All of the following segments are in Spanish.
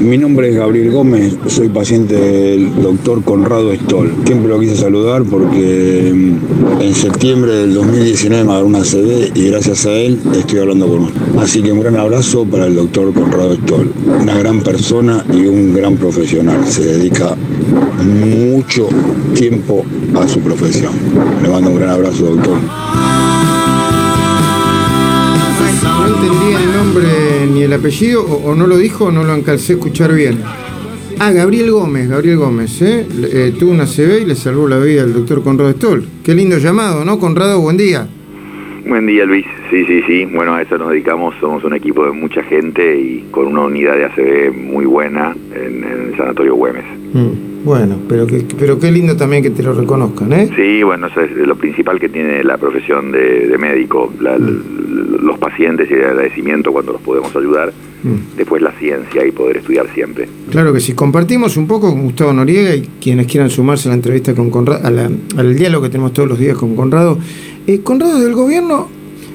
Mi nombre es Gabriel Gómez, soy paciente del doctor Conrado Stoll. Siempre lo quise saludar porque mm, en septiembre del 2019 me agarró una CD y gracias a él estoy hablando con usted. Así que un gran abrazo para el doctor Conrado Stoll. Una gran persona y un gran profesional. Se dedica mucho tiempo a su profesión. Le mando un gran abrazo, doctor. No entendía el nombre ni el apellido, o, no lo dijo o no lo alcancé a escuchar bien. Ah, Gabriel Gómez, Gabriel Gómez, ¿eh? Le- eh, tuvo una CB y le salvó la vida al doctor Conrado Stoll. Qué lindo llamado, ¿no? Conrado, buen día. Buen día Luis, sí, sí, sí, bueno a eso nos dedicamos, somos un equipo de mucha gente y con una unidad de ACB muy buena en, en el Sanatorio Güemes. Mm, bueno, pero, que, pero qué lindo también que te lo reconozcan, ¿eh? Sí, bueno, eso es lo principal que tiene la profesión de, de médico, la- los pacientes y el agradecimiento cuando los podemos ayudar, Mm. después la ciencia y poder estudiar siempre. Claro que sí. Compartimos un poco con Gustavo Noriega y quienes quieran sumarse a la entrevista con Conrado, a la- al diálogo que tenemos todos los días con Conrado. Eh, Conrado del gobierno,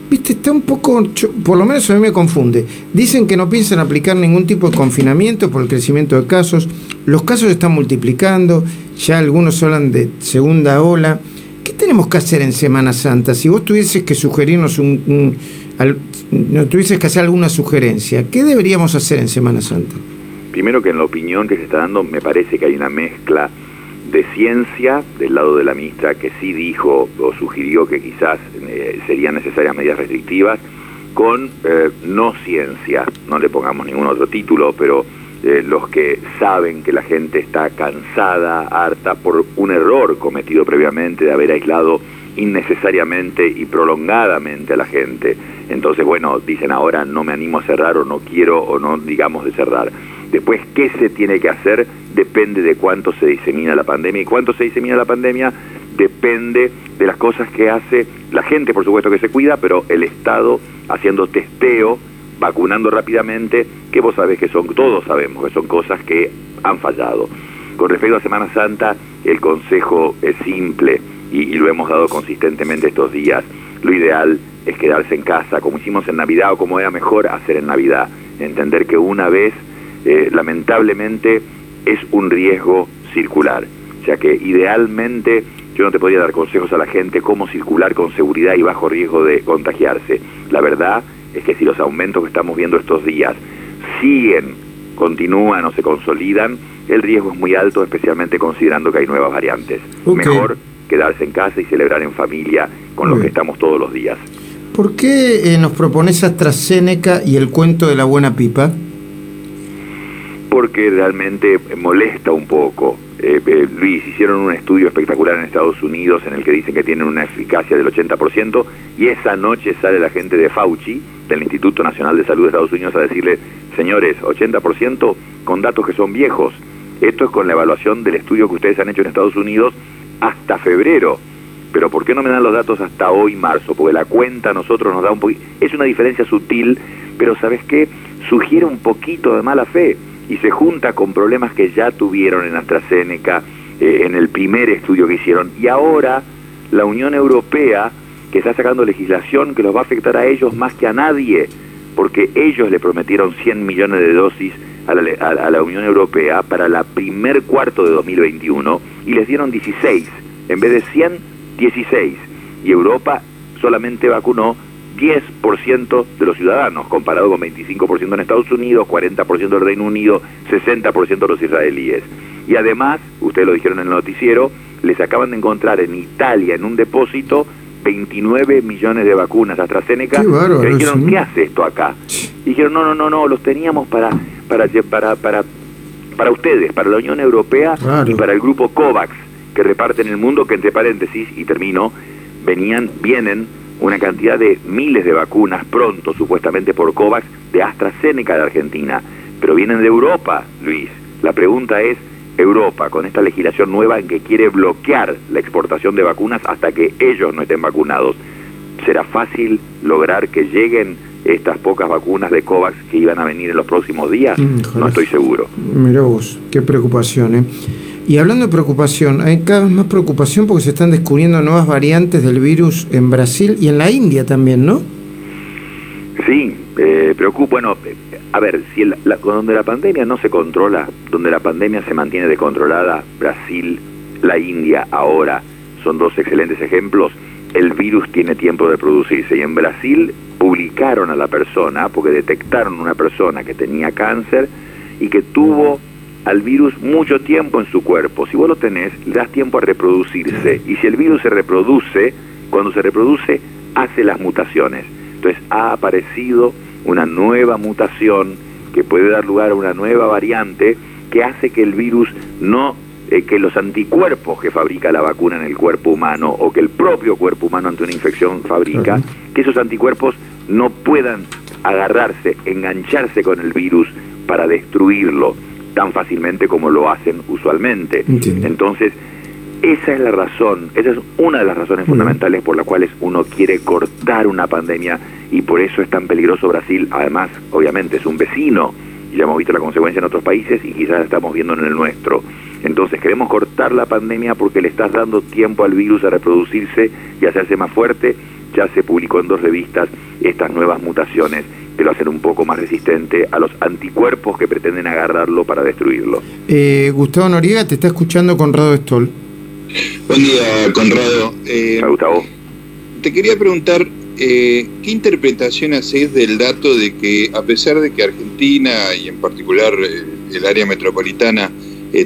viste, está un poco, por lo menos a mí me confunde. Dicen que no piensan aplicar ningún tipo de confinamiento por el crecimiento de casos. Los casos se están multiplicando, ya algunos hablan de segunda ola. ¿Qué tenemos que hacer en Semana Santa? Si vos tuvieses que sugerirnos un, un- al- no tuvieses que hacer alguna sugerencia, ¿qué deberíamos hacer en Semana Santa? Primero que en la opinión que se está dando me parece que hay una mezcla de ciencia del lado de la ministra que sí dijo o sugirió que quizás eh, serían necesarias medidas restrictivas con eh, no ciencia, no le pongamos ningún otro título, pero eh, los que saben que la gente está cansada, harta por un error cometido previamente de haber aislado innecesariamente y prolongadamente a la gente. Entonces, bueno, dicen ahora no me animo a cerrar o no quiero o no digamos de cerrar. Después, ¿qué se tiene que hacer? Depende de cuánto se disemina la pandemia. ¿Y cuánto se disemina la pandemia? Depende de las cosas que hace la gente, por supuesto que se cuida, pero el Estado haciendo testeo, vacunando rápidamente, que vos sabés que son, todos sabemos que son cosas que han fallado. Con respecto a Semana Santa, el consejo es simple y, y lo hemos dado consistentemente estos días. Lo ideal es quedarse en casa, como hicimos en Navidad o como era mejor hacer en Navidad. Entender que una vez, eh, lamentablemente, es un riesgo circular. O sea que idealmente yo no te podría dar consejos a la gente cómo circular con seguridad y bajo riesgo de contagiarse. La verdad es que si los aumentos que estamos viendo estos días siguen, continúan o se consolidan, el riesgo es muy alto, especialmente considerando que hay nuevas variantes. Mejor quedarse en casa y celebrar en familia con los que estamos todos los días. ¿Por qué eh, nos propones AstraZeneca y el cuento de la buena pipa? Porque realmente molesta un poco. Eh, eh, Luis, hicieron un estudio espectacular en Estados Unidos en el que dicen que tienen una eficacia del 80% y esa noche sale la gente de Fauci, del Instituto Nacional de Salud de Estados Unidos, a decirle, señores, 80% con datos que son viejos. Esto es con la evaluación del estudio que ustedes han hecho en Estados Unidos hasta febrero. Pero ¿por qué no me dan los datos hasta hoy, marzo? Porque la cuenta a nosotros nos da un poquito... Es una diferencia sutil, pero ¿sabes qué? Sugiere un poquito de mala fe y se junta con problemas que ya tuvieron en AstraZeneca, eh, en el primer estudio que hicieron. Y ahora la Unión Europea, que está sacando legislación que los va a afectar a ellos más que a nadie, porque ellos le prometieron 100 millones de dosis a la, a- la Unión Europea para la primer cuarto de 2021 y les dieron 16. En vez de 100, 16. Y Europa solamente vacunó 10% de los ciudadanos, comparado con 25% en Estados Unidos, 40% del Reino Unido, 60% de los israelíes. Y además, ustedes lo dijeron en el noticiero, les acaban de encontrar en Italia, en un depósito, 29 millones de vacunas AstraZeneca. Qué bárbaro que dijeron. ¿qué hace esto acá? Y dijeron, no, no, no, no, los teníamos para, para, para, para, para ustedes, para la Unión Europea Claro. y para el grupo COVAX, que reparten el mundo, que entre paréntesis, y termino, venían, vienen una cantidad de miles de vacunas pronto, supuestamente por COVAX, de AstraZeneca de Argentina, pero vienen de Europa, Luis. La pregunta es, Europa, con esta legislación nueva en que quiere bloquear la exportación de vacunas hasta que ellos no estén vacunados, ¿será fácil lograr que lleguen estas pocas vacunas de COVAX que iban a venir en los próximos días? Mm, no estoy seguro. Mirá vos, qué preocupación, ¿eh? Y hablando de preocupación, hay cada vez más preocupación porque se están descubriendo nuevas variantes del virus en Brasil y en la India también, ¿no? Sí, eh, preocupa. Bueno, a ver, si la, donde la pandemia no se controla, donde la pandemia se mantiene descontrolada, Brasil, la India ahora son dos excelentes ejemplos, el virus tiene tiempo de producirse y en Brasil publicaron a la persona, porque detectaron una persona que tenía cáncer y que tuvo al virus mucho tiempo en su cuerpo. Si vos lo tenés, le das tiempo a reproducirse. Y si el virus se reproduce, cuando se reproduce, hace las mutaciones. Entonces ha aparecido una nueva mutación que puede dar lugar a una nueva variante que hace que el virus no, eh, que los anticuerpos que fabrica la vacuna en el cuerpo humano o que el propio cuerpo humano ante una infección fabrica, que esos anticuerpos no puedan agarrarse, engancharse con el virus para destruirlo tan fácilmente como lo hacen usualmente. Entonces, esa es la razón, esa es una de las razones fundamentales por las cuales uno quiere cortar una pandemia y por eso es tan peligroso Brasil. Además, obviamente, es un vecino y ya hemos visto la consecuencia en otros países y quizás estamos viendo en el nuestro. Entonces queremos cortar la pandemia porque le estás dando tiempo al virus a reproducirse y hacerse más fuerte. Ya se publicó en dos revistas estas nuevas mutaciones que lo hacen un poco más resistente a los anticuerpos que pretenden agarrarlo para destruirlo. Eh, Gustavo Noriega te está escuchando Conrado Stoll. Buen día, Conrado. Eh, Gustavo. Te quería preguntar, eh, ¿qué interpretación haces del dato de que a pesar de que Argentina y en particular eh, el área metropolitana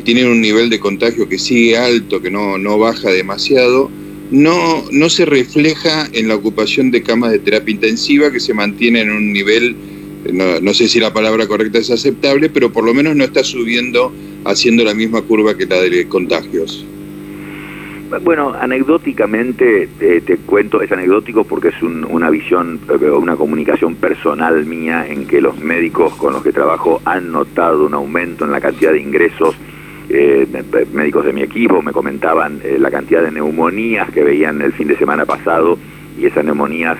tienen un nivel de contagio que sigue alto, que no, no baja demasiado, no, no se refleja en la ocupación de camas de terapia intensiva que se mantiene en un nivel, no, no, sé si la palabra correcta es aceptable, pero por lo menos no está subiendo haciendo la misma curva que la de contagios. Bueno, anecdóticamente te cuento, es anecdótico porque es una visión, eh, una comunicación personal mía en que los médicos con los que trabajo han notado un aumento en la cantidad de ingresos eh, médicos de mi equipo me comentaban eh, la cantidad de neumonías que veían el fin de semana pasado y esas neumonías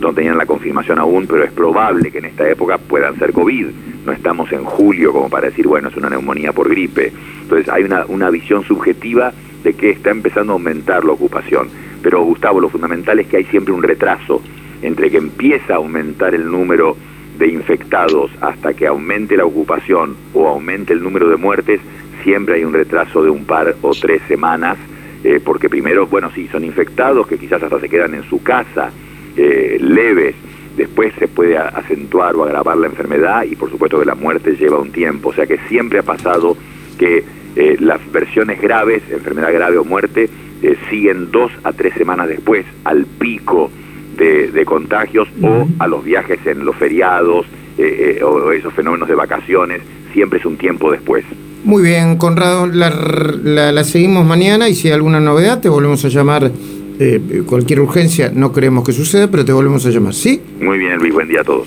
no tenían la confirmación aún, pero es probable que en esta época puedan ser COVID. No estamos en julio como para decir, bueno, es una neumonía por gripe. Entonces hay una, una visión subjetiva de que está empezando a aumentar la ocupación. Pero Gustavo, lo fundamental es que hay siempre un retraso entre que empieza a aumentar el número de infectados hasta que aumente la ocupación o aumente el número de muertes, siempre hay un retraso de un par o tres semanas, eh, porque primero, bueno, sí, son infectados que quizás hasta se quedan en su casa, eh, leves, después se puede acentuar o agravar la enfermedad y por supuesto que la muerte lleva un tiempo, o sea que siempre ha pasado que eh, las versiones graves, enfermedad grave o muerte, siguen dos a tres semanas después al pico de, contagios o a los viajes en los feriados o esos fenómenos de vacaciones, siempre es un tiempo después. Muy bien, Conrado, la, la, seguimos mañana y si hay alguna novedad te volvemos a llamar. Eh, cualquier urgencia no creemos que suceda, pero te volvemos a llamar, ¿sí? Muy bien, Luis, buen día a todos.